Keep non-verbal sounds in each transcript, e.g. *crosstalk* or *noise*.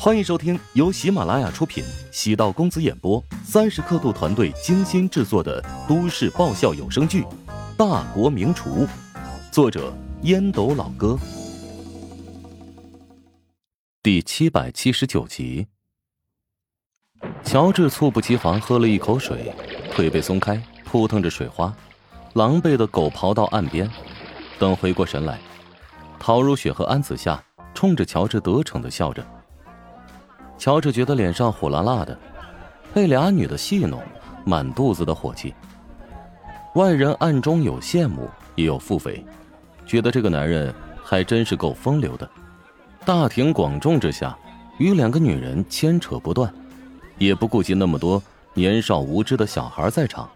欢迎收听由喜马拉雅出品、喜道公子演播、三十刻度团队精心制作的都市爆笑有声剧《大国名厨》，作者烟斗老哥，第七百七十九集。乔治猝不及防喝了一口水，腿被松开，扑腾着水花，狼狈的狗刨到岸边。等回过神来，陶如雪和安子夏冲着乔治得逞的笑着。乔治觉得脸上火辣辣的，被俩女的戏弄，满肚子的火气。外人暗中有羡慕，也有腹诽，觉得这个男人还真是够风流的。大庭广众之下，与两个女人牵扯不断，也不顾及那么多年少无知的小孩在场。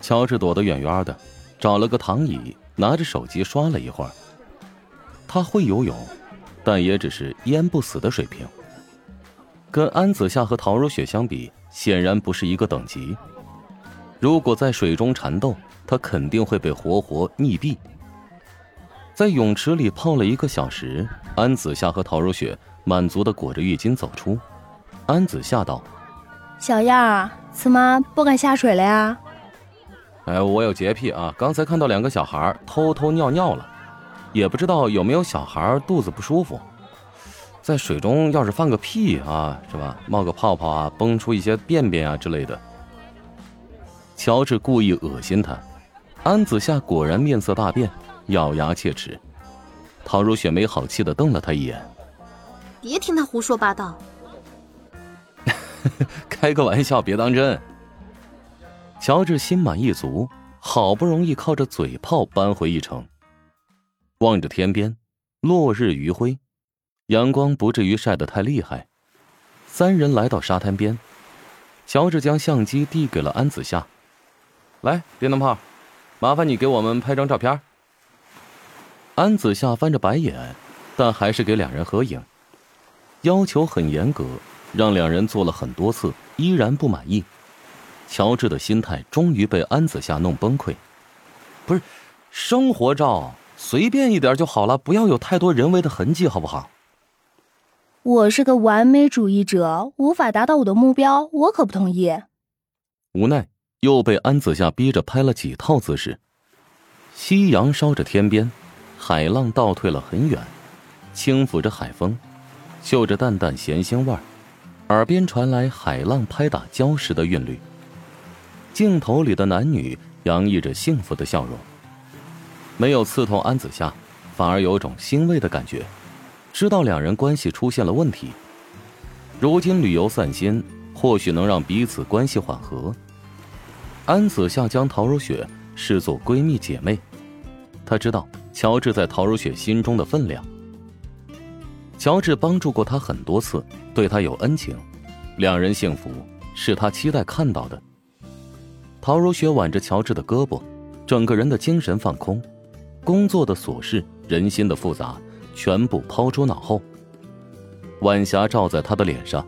乔治躲得远远的，找了个躺椅，拿着手机刷了一会儿。他会游泳，但也只是淹不死的水平。跟安子夏和陶如雪相比，显然不是一个等级。如果在水中缠斗，他肯定会被活活溺毙。在泳池里泡了一个小时，安子夏和陶如雪满足的裹着浴巾走出。安子夏道：“小样儿，怎么不敢下水了呀？”“哎，我有洁癖啊，刚才看到两个小孩偷偷尿尿了，也不知道有没有小孩肚子不舒服。”在水中要是放个屁啊，是吧？冒个泡泡啊，崩出一些便便啊之类的。乔治故意恶心他，安子夏果然面色大变，咬牙切齿。陶如雪没好气的瞪了他一眼：“别听他胡说八 *laughs* 道。”开个玩笑，别当真。乔治心满意足，好不容易靠着嘴炮扳回一城。望着天边，落日余晖。阳光不至于晒得太厉害。三人来到沙滩边，乔治将相机递给了安子夏：“来，电灯泡，麻烦你给我们拍张照片。”安子夏翻着白眼，但还是给两人合影。要求很严格，让两人做了很多次，依然不满意。乔治的心态终于被安子夏弄崩溃。不是，生活照随便一点就好了，不要有太多人为的痕迹，好不好？我是个完美主义者，无法达到我的目标，我可不同意。无奈又被安子夏逼着拍了几套姿势。夕阳烧着天边，海浪倒退了很远，轻抚着海风，嗅着淡淡咸腥味儿，耳边传来海浪拍打礁石的韵律。镜头里的男女洋溢着幸福的笑容，没有刺痛安子夏，反而有种欣慰的感觉。知道两人关系出现了问题，如今旅游散心，或许能让彼此关系缓和。安子夏将陶如雪视作闺蜜姐妹，她知道乔治在陶如雪心中的分量。乔治帮助过她很多次，对她有恩情，两人幸福是她期待看到的。陶如雪挽着乔治的胳膊，整个人的精神放空，工作的琐事，人心的复杂。全部抛诸脑后。晚霞照在他的脸上，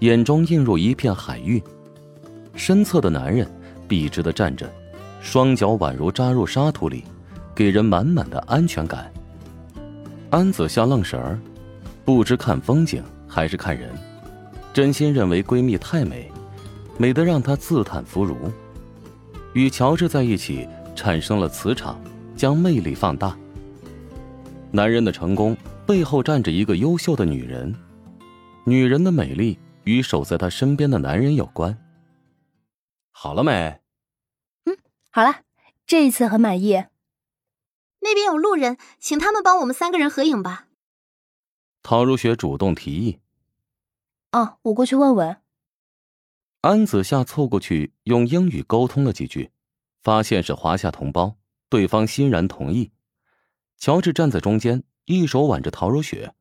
眼中映入一片海域。身侧的男人笔直的站着，双脚宛如扎入沙土里，给人满满的安全感。安子夏愣神儿，不知看风景还是看人，真心认为闺蜜太美，美得让她自叹弗如。与乔治在一起，产生了磁场，将魅力放大。男人的成功背后站着一个优秀的女人，女人的美丽与守在她身边的男人有关。好了没？嗯，好了，这一次很满意。那边有路人，请他们帮我们三个人合影吧。陶如雪主动提议。哦，我过去问问。安子夏凑过去用英语沟通了几句，发现是华夏同胞，对方欣然同意。乔治站在中间，一手挽着陶如雪。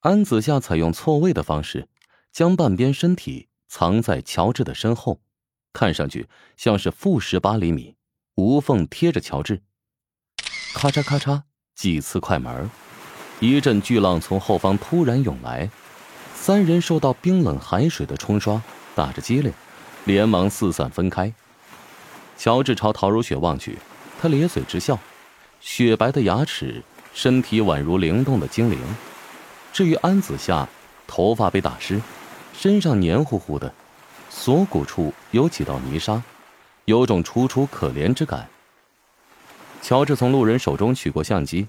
安子夏采用错位的方式，将半边身体藏在乔治的身后，看上去像是负十八厘米，无缝贴着乔治。咔嚓咔嚓几次快门，一阵巨浪从后方突然涌来，三人受到冰冷海水的冲刷，打着激灵，连忙四散分开。乔治朝陶如雪望去，他咧嘴直笑。雪白的牙齿，身体宛如灵动的精灵。至于安子夏，头发被打湿，身上黏糊糊的，锁骨处有几道泥沙，有种楚楚可怜之感。乔治从路人手中取过相机，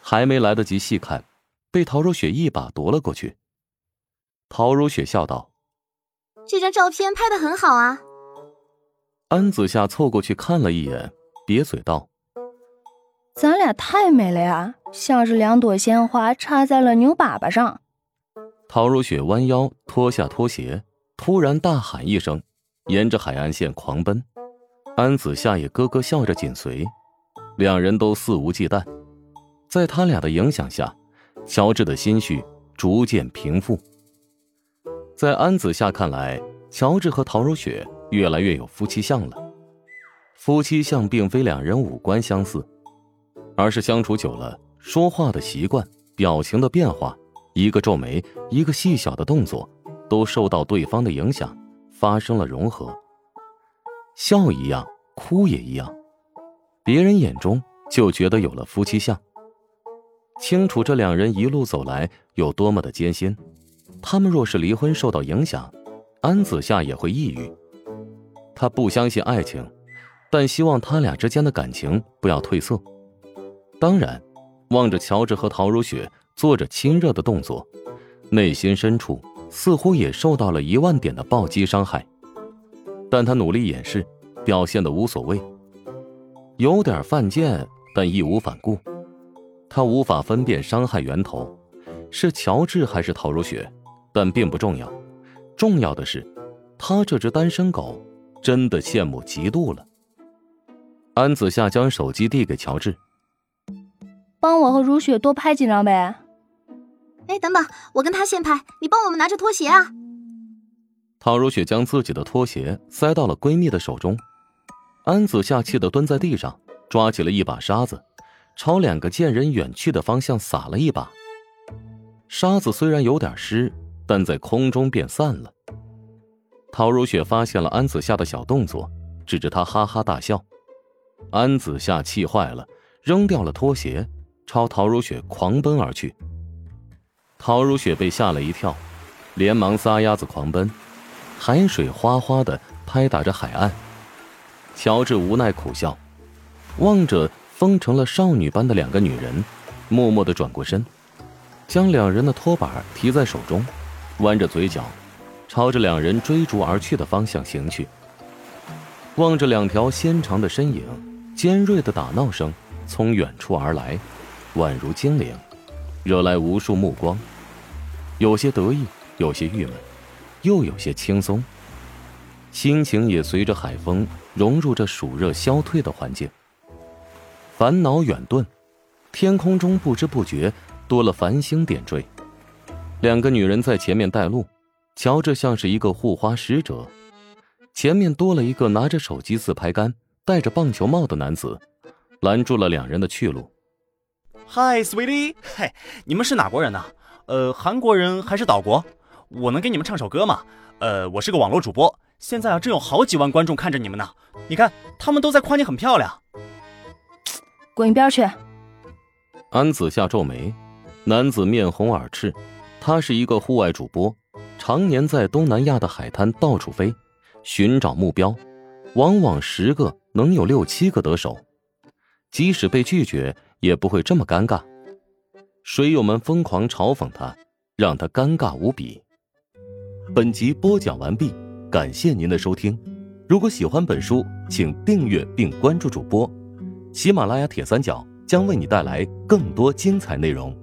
还没来得及细看，被陶如雪一把夺了过去。陶如雪笑道：“这张照片拍的很好啊。”安子夏凑过去看了一眼，瘪嘴道：“咱俩太美了呀，像是两朵鲜花插在了牛粑粑上。”陶如雪弯腰脱下拖鞋，突然大喊一声，沿着海岸线狂奔。安子夏也咯咯笑着紧随。两人都肆无忌惮，在他俩的影响下，乔治的心绪逐渐平复。在安子夏看来，乔治和陶如雪越来越有夫妻相了。夫妻相并非两人五官相似，而是相处久了，说话的习惯、表情的变化，一个皱眉，一个细小的动作，都受到对方的影响，发生了融合。笑一样，哭也一样。别人眼中就觉得有了夫妻相。清楚这两人一路走来有多么的艰辛，他们若是离婚受到影响，安子夏也会抑郁。他不相信爱情，但希望他俩之间的感情不要褪色。当然，望着乔治和陶如雪做着亲热的动作，内心深处似乎也受到了一万点的暴击伤害，但他努力掩饰，表现的无所谓。有点犯贱，但义无反顾。他无法分辨伤害源头是乔治还是陶如雪，但并不重要。重要的是，他这只单身狗真的羡慕嫉妒了。安子夏将手机递给乔治：“帮我和如雪多拍几张呗。”“哎，等等，我跟他先拍，你帮我们拿着拖鞋啊。”陶如雪将自己的拖鞋塞到了闺蜜的手中。安子夏气的蹲在地上，抓起了一把沙子，朝两个贱人远去的方向撒了一把。沙子虽然有点湿，但在空中便散了。陶如雪发现了安子夏的小动作，指着他哈哈大笑。安子夏气坏了，扔掉了拖鞋，朝陶如雪狂奔而去。陶如雪被吓了一跳，连忙撒丫子狂奔，海水哗哗的拍打着海岸。乔治无奈苦笑，望着疯成了少女般的两个女人，默默的转过身，将两人的拖把提在手中，弯着嘴角，朝着两人追逐而去的方向行去。望着两条纤长的身影，尖锐的打闹声从远处而来，宛如精灵，惹来无数目光，有些得意，有些郁闷，又有些轻松。心情也随着海风融入这暑热消退的环境。烦恼远遁，天空中不知不觉多了繁星点缀。两个女人在前面带路，瞧着像是一个护花使者。前面多了一个拿着手机自拍杆、戴着棒球帽的男子，拦住了两人的去路。Hi，sweetie，嘿，你们是哪国人呢？呃，韩国人还是岛国？我能给你们唱首歌吗？呃，我是个网络主播。现在啊，正有好几万观众看着你们呢。你看，他们都在夸你很漂亮。滚一边去！安子夏皱眉，男子面红耳赤。他是一个户外主播，常年在东南亚的海滩到处飞，寻找目标，往往十个能有六七个得手。即使被拒绝，也不会这么尴尬。水友们疯狂嘲讽他，让他尴尬无比。本集播讲完毕。感谢您的收听，如果喜欢本书，请订阅并关注主播。喜马拉雅铁三角将为你带来更多精彩内容。